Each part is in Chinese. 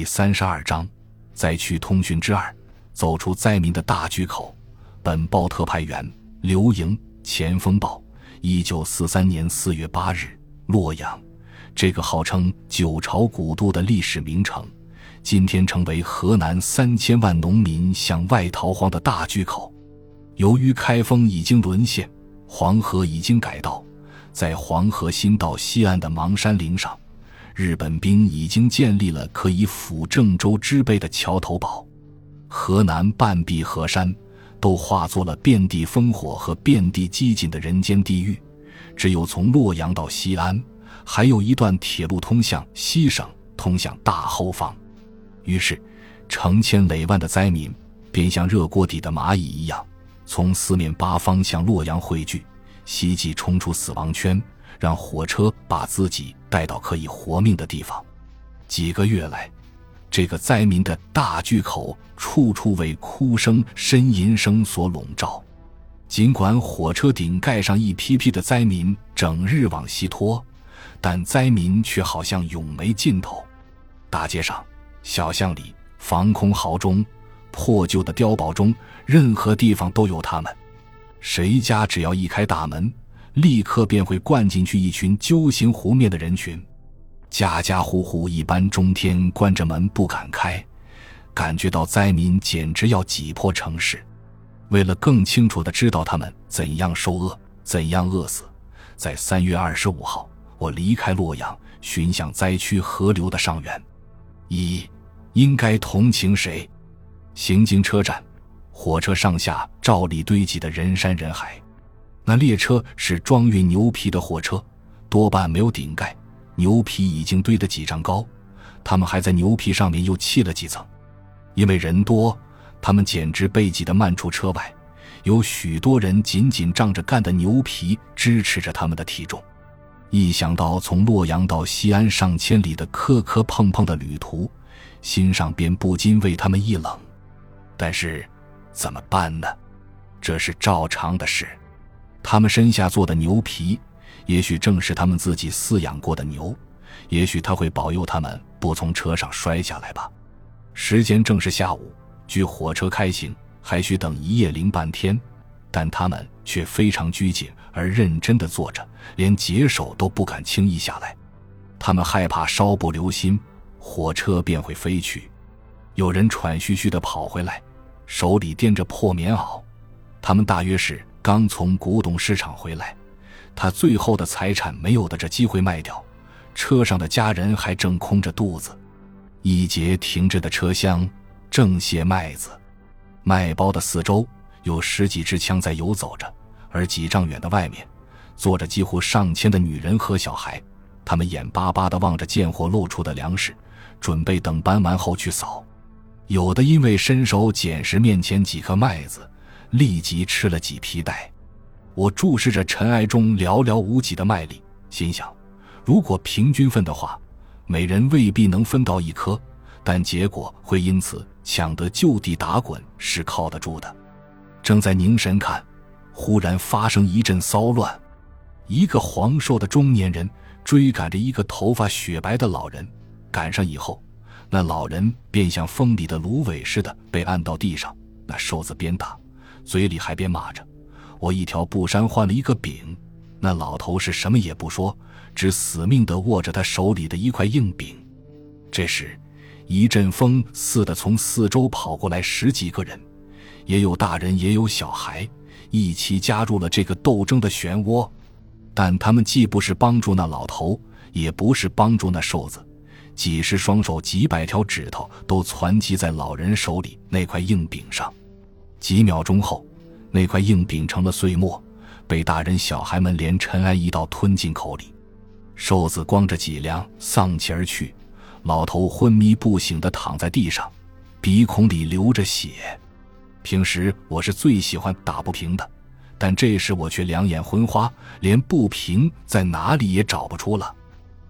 第三十二章灾区通讯之二：走出灾民的大巨口。本报特派员刘莹，前锋报。一九四三年四月八日，洛阳，这个号称九朝古都的历史名城，今天成为河南三千万农民向外逃荒的大巨口。由于开封已经沦陷，黄河已经改道，在黄河新道西岸的邙山岭上，日本兵已经建立了可以抚郑州之背的桥头堡。河南半壁河山。都化作了遍地烽火和遍地饥馑的人间地狱，只有从洛阳到西安，还有一段铁路通向西省，通向大后方。于是，成千累万的灾民便像热锅底的蚂蚁一样，从四面八方向洛阳汇聚，希冀冲出死亡圈，让火车把自己带到可以活命的地方。几个月来。这个灾民的大巨口，处处为哭声、呻吟声所笼罩。尽管火车顶盖上一批批的灾民整日往西拖，但灾民却好像永没尽头。大街上、小巷里、防空壕中、破旧的碉堡中，任何地方都有他们。谁家只要一开大门，立刻便会灌进去一群揪心湖面的人群。家家户户一般中天关着门不敢开，感觉到灾民简直要挤破城市。为了更清楚地知道他们怎样受饿、怎样饿死，在三月二十五号，我离开洛阳，寻向灾区河流的上源。一，应该同情谁？行经车站，火车上下照例堆积的人山人海。那列车是装运牛皮的火车，多半没有顶盖。牛皮已经堆得几丈高，他们还在牛皮上面又砌了几层。因为人多，他们简直被挤得漫出车外。有许多人紧紧仗着干的牛皮支持着他们的体重。一想到从洛阳到西安上千里的磕磕碰碰的旅途，心上便不禁为他们一冷。但是，怎么办呢？这是照常的事。他们身下做的牛皮。也许正是他们自己饲养过的牛，也许他会保佑他们不从车上摔下来吧。时间正是下午，距火车开行还需等一夜零半天，但他们却非常拘谨而认真地坐着，连解手都不敢轻易下来。他们害怕稍不留心，火车便会飞去。有人喘吁吁地跑回来，手里掂着破棉袄，他们大约是刚从古董市场回来。他最后的财产没有的这机会卖掉，车上的家人还正空着肚子，一节停着的车厢正卸麦子，麦包的四周有十几支枪在游走着，而几丈远的外面坐着几乎上千的女人和小孩，他们眼巴巴地望着贱货露出的粮食，准备等搬完后去扫。有的因为伸手捡拾面前几颗麦子，立即吃了几皮带。我注视着尘埃中寥寥无几的麦粒，心想：如果平均分的话，每人未必能分到一颗，但结果会因此抢得就地打滚是靠得住的。正在凝神看，忽然发生一阵骚乱，一个黄瘦的中年人追赶着一个头发雪白的老人，赶上以后，那老人便像风里的芦苇似的被按到地上。那瘦子鞭打，嘴里还边骂着。我一条布衫换了一个饼，那老头是什么也不说，只死命地握着他手里的一块硬饼。这时，一阵风似的从四周跑过来十几个人，也有大人也有小孩，一起加入了这个斗争的漩涡。但他们既不是帮助那老头，也不是帮助那瘦子，几十双手、几百条指头都攒集在老人手里那块硬饼上。几秒钟后。那块硬饼成了碎末，被大人小孩们连尘埃一道吞进口里。瘦子光着脊梁丧气而去，老头昏迷不醒地躺在地上，鼻孔里流着血。平时我是最喜欢打不平的，但这时我却两眼昏花，连不平在哪里也找不出了。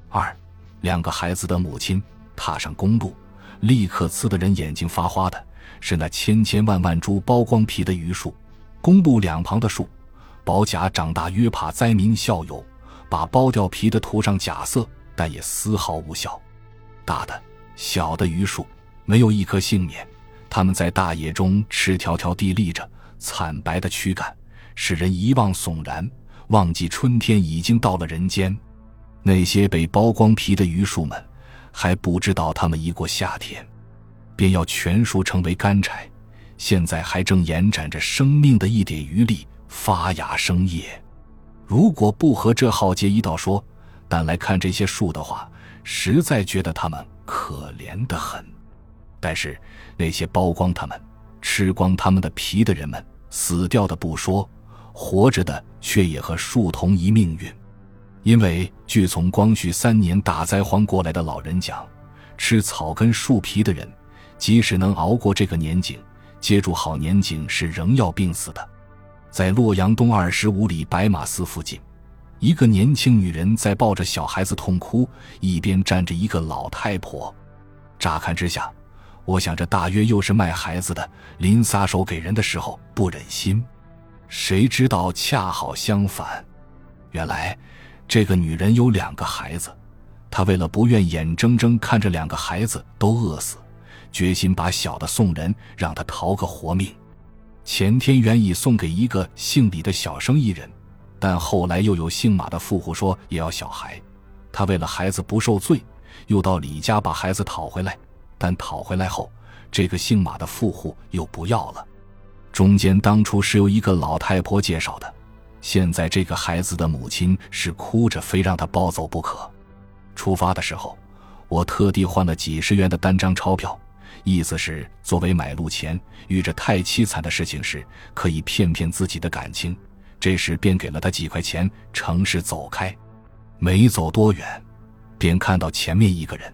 二，两个孩子的母亲踏上公路，立刻刺得人眼睛发花的是那千千万万株剥光皮的榆树。公路两旁的树，薄甲长大约怕灾民笑友，把剥掉皮的涂上假色，但也丝毫无效。大的、小的榆树，没有一棵幸免。它们在大野中赤条条地立着，惨白的躯干使人遗忘悚然，忘记春天已经到了人间。那些被剥光皮的榆树们，还不知道他们一过夏天，便要全数成为干柴。现在还正延展着生命的一点余力，发芽生叶。如果不和这浩劫一道说，但来看这些树的话，实在觉得它们可怜得很。但是那些剥光它们、吃光它们的皮的人们，死掉的不说，活着的却也和树同一命运。因为据从光绪三年大灾荒过来的老人讲，吃草根树皮的人，即使能熬过这个年景。接住好年景是仍要病死的，在洛阳东二十五里白马寺附近，一个年轻女人在抱着小孩子痛哭，一边站着一个老太婆。乍看之下，我想这大约又是卖孩子的，临撒手给人的时候不忍心。谁知道恰好相反，原来这个女人有两个孩子，她为了不愿眼睁睁看着两个孩子都饿死。决心把小的送人，让他逃个活命。前天原已送给一个姓李的小生意人，但后来又有姓马的富户说也要小孩。他为了孩子不受罪，又到李家把孩子讨回来。但讨回来后，这个姓马的富户又不要了。中间当初是由一个老太婆介绍的，现在这个孩子的母亲是哭着非让他抱走不可。出发的时候，我特地换了几十元的单张钞票。意思是，作为买路钱，遇着太凄惨的事情时，可以骗骗自己的感情。这时便给了他几块钱，乘势走开。没走多远，便看到前面一个人，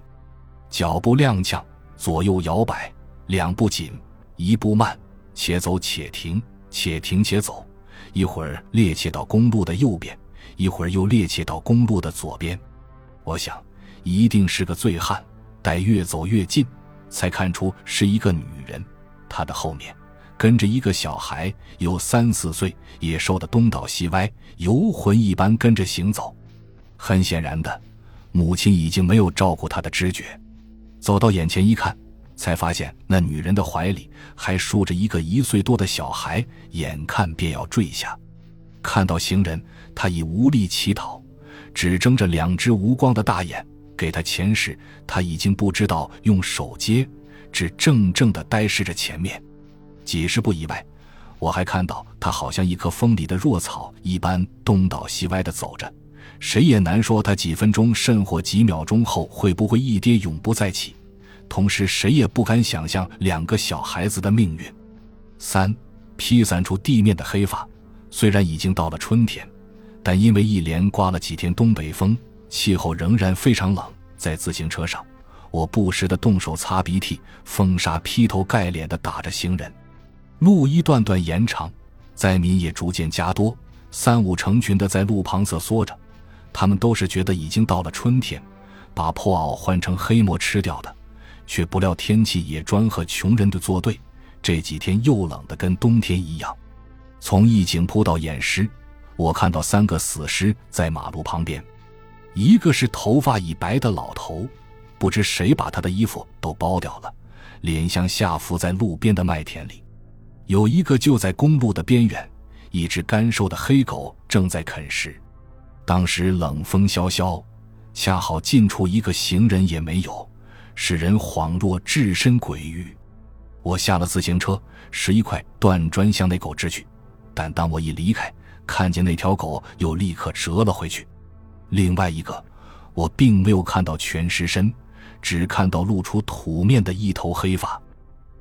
脚步踉跄，左右摇摆，两步紧，一步慢，且走且停，且停且走。一会儿趔趄到公路的右边，一会儿又趔趄到公路的左边。我想，一定是个醉汉。待越走越近。才看出是一个女人，她的后面跟着一个小孩，有三四岁，也瘦得东倒西歪，游魂一般跟着行走。很显然的，母亲已经没有照顾她的知觉。走到眼前一看，才发现那女人的怀里还竖着一个一岁多的小孩，眼看便要坠下。看到行人，她已无力乞讨，只睁着两只无光的大眼。给他钱时，他已经不知道用手接，只怔怔地呆视着前面。几十步以外，我还看到他好像一棵风里的弱草一般东倒西歪地走着。谁也难说他几分钟甚或几秒钟后会不会一跌永不再起。同时，谁也不敢想象两个小孩子的命运。三披散出地面的黑发，虽然已经到了春天，但因为一连刮了几天东北风。气候仍然非常冷，在自行车上，我不时地动手擦鼻涕，风沙劈头盖脸地打着行人。路一段段延长，灾民也逐渐加多，三五成群地在路旁瑟缩着。他们都是觉得已经到了春天，把破袄换成黑馍吃掉的，却不料天气也专和穷人的作对。这几天又冷得跟冬天一样。从一井铺到偃师，我看到三个死尸在马路旁边。一个是头发已白的老头，不知谁把他的衣服都剥掉了，脸向下伏在路边的麦田里；有一个就在公路的边缘，一只干瘦的黑狗正在啃食。当时冷风萧萧，恰好近处一个行人也没有，使人恍若置身鬼域。我下了自行车，拾一块断砖向那狗掷去，但当我一离开，看见那条狗又立刻折了回去。另外一个，我并没有看到全尸身，只看到露出土面的一头黑发，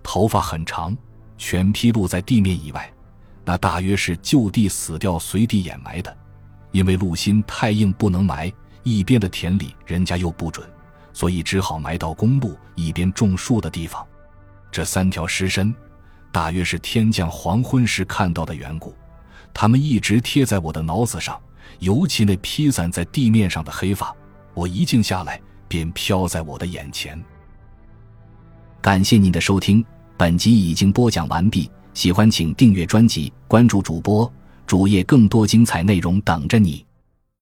头发很长，全披露在地面以外。那大约是就地死掉，随地掩埋的。因为路心太硬，不能埋一边的田里，人家又不准，所以只好埋到公路一边种树的地方。这三条尸身，大约是天降黄昏时看到的缘故，他们一直贴在我的脑子上。尤其那披散在地面上的黑发，我一静下来，便飘在我的眼前。感谢您的收听，本集已经播讲完毕。喜欢请订阅专辑，关注主播主页，更多精彩内容等着你。